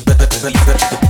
You better believe it.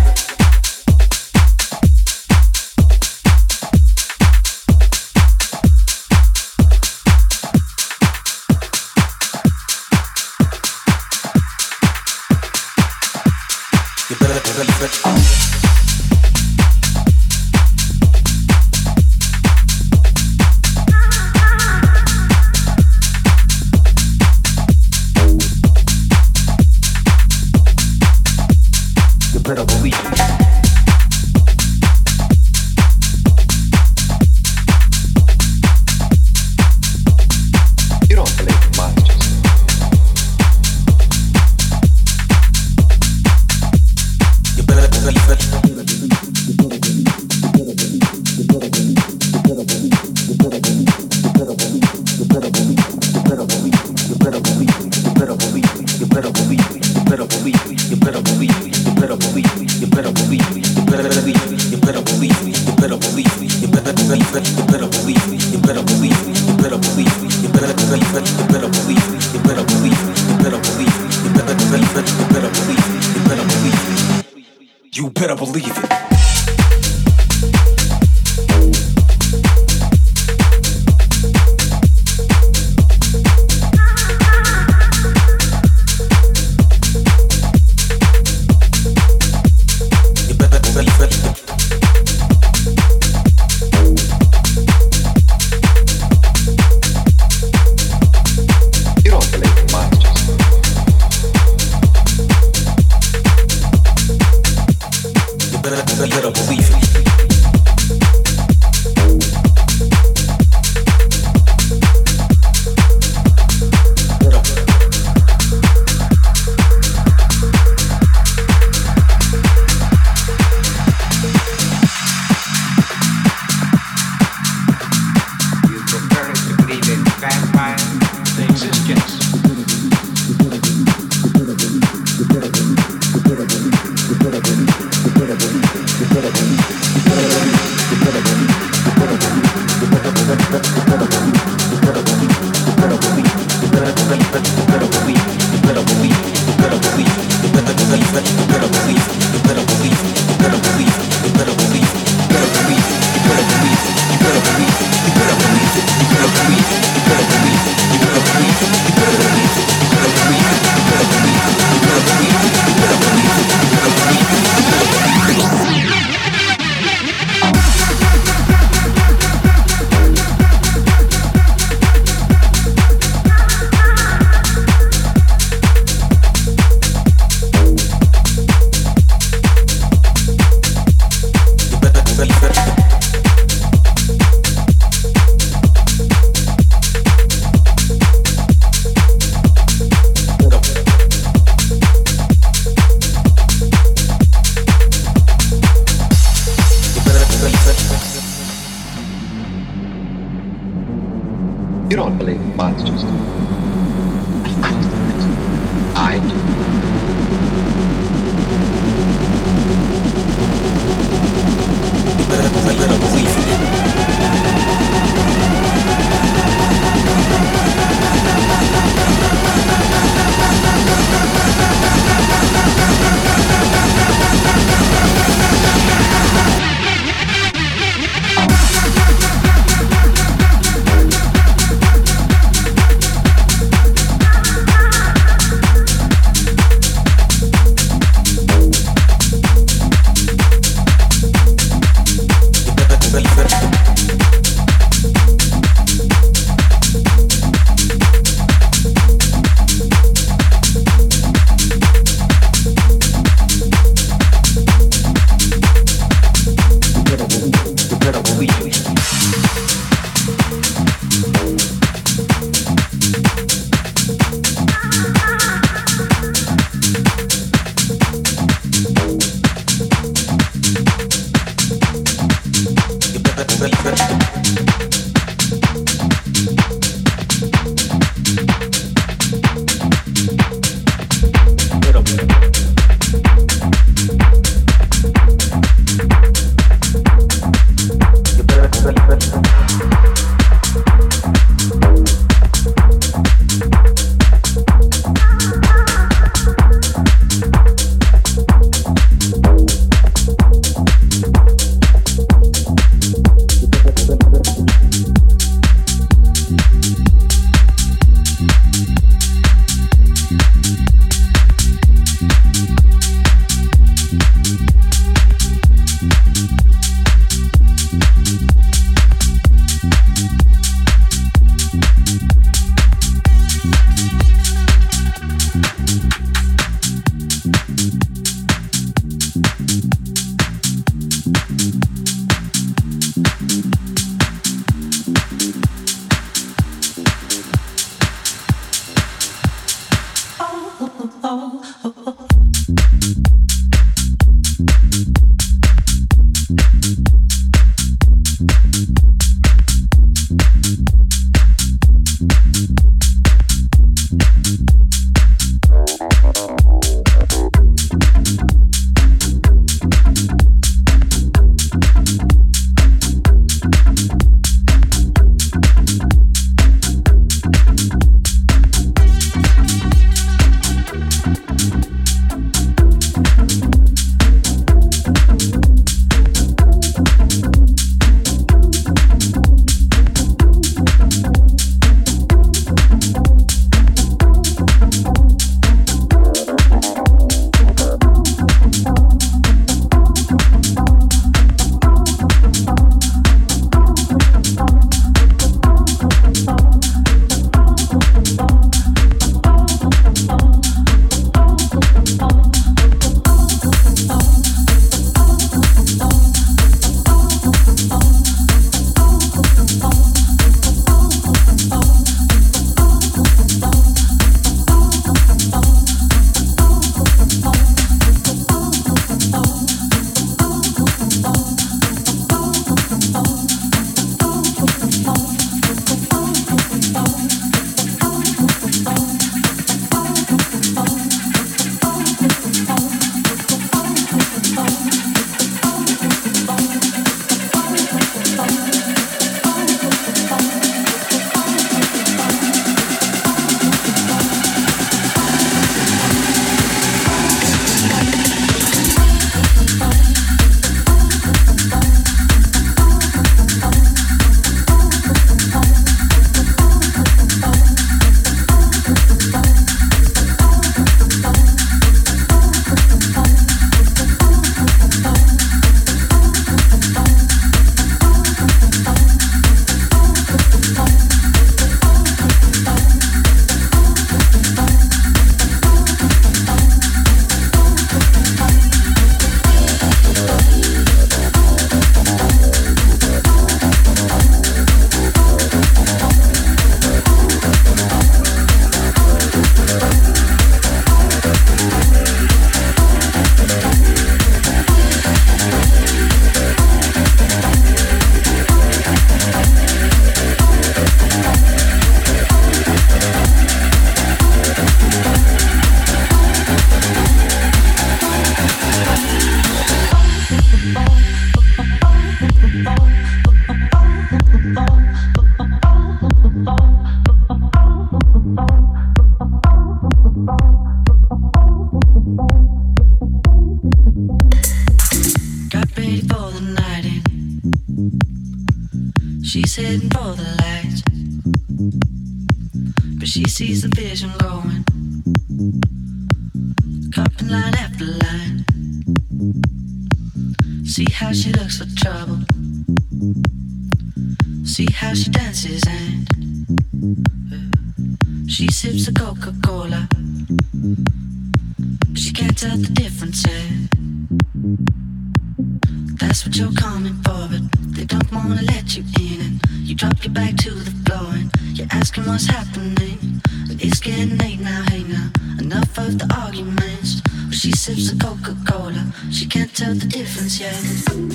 That's what you're coming for, but they don't wanna let you in. And you drop your back to the floor and you're asking what's happening. But it's getting late now, hey now. Enough of the arguments. Well, she sips a Coca Cola, she can't tell the difference yet.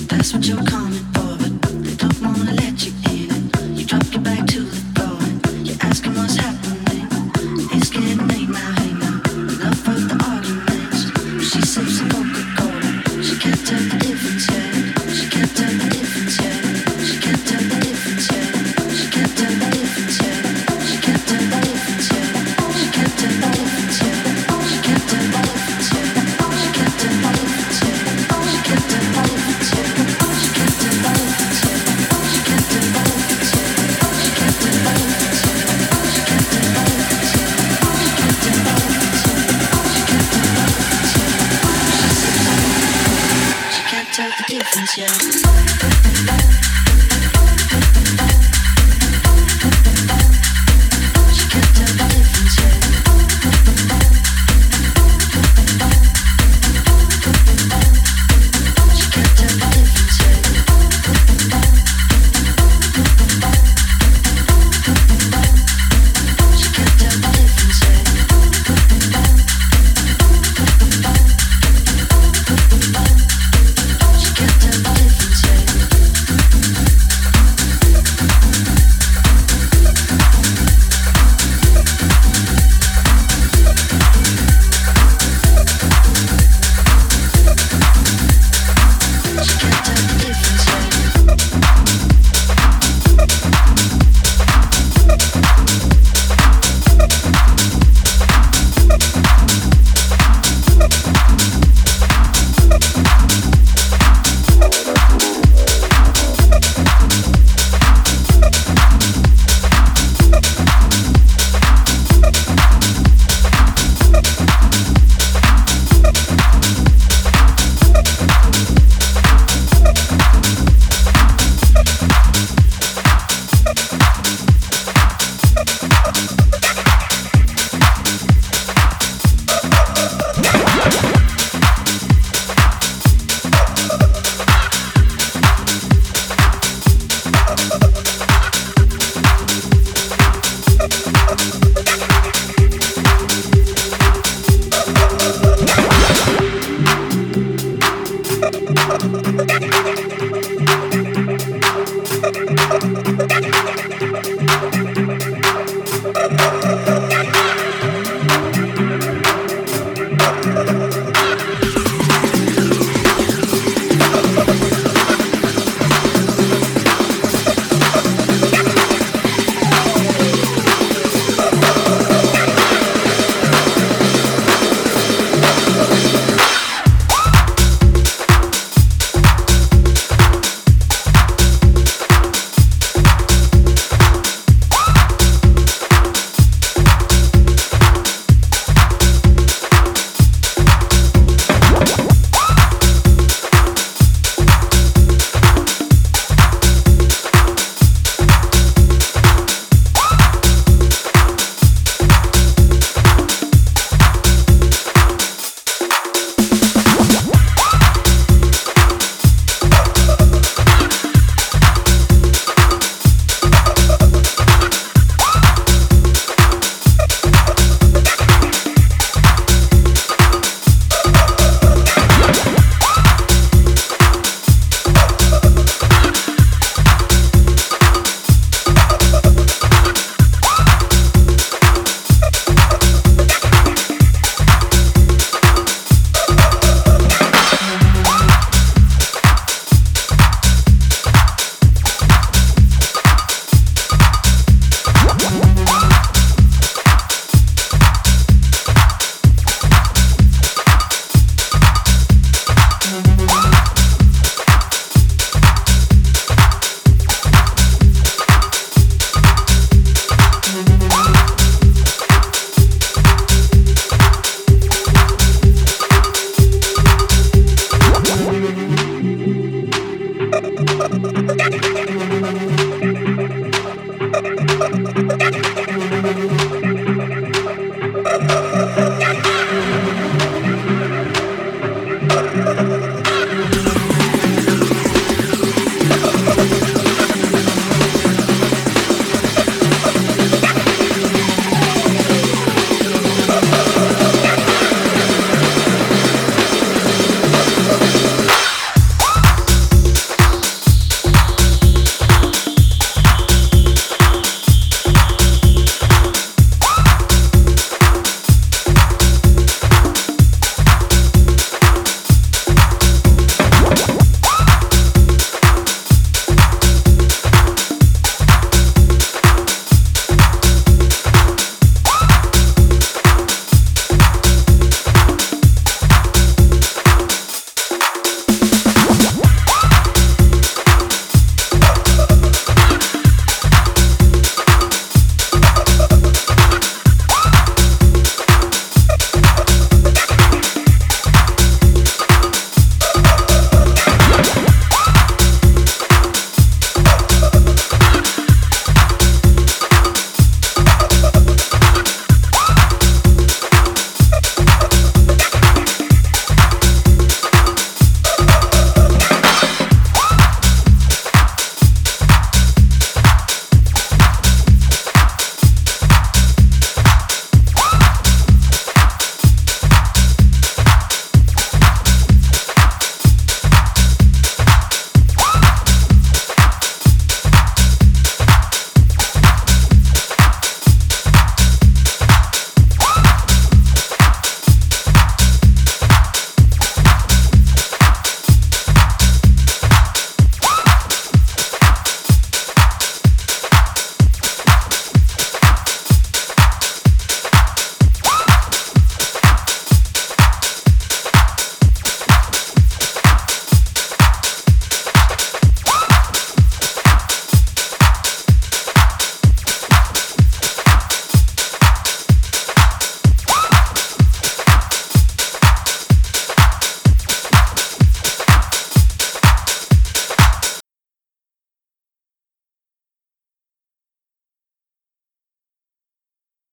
That's what you're coming for, but they don't wanna let you in. And you drop your back to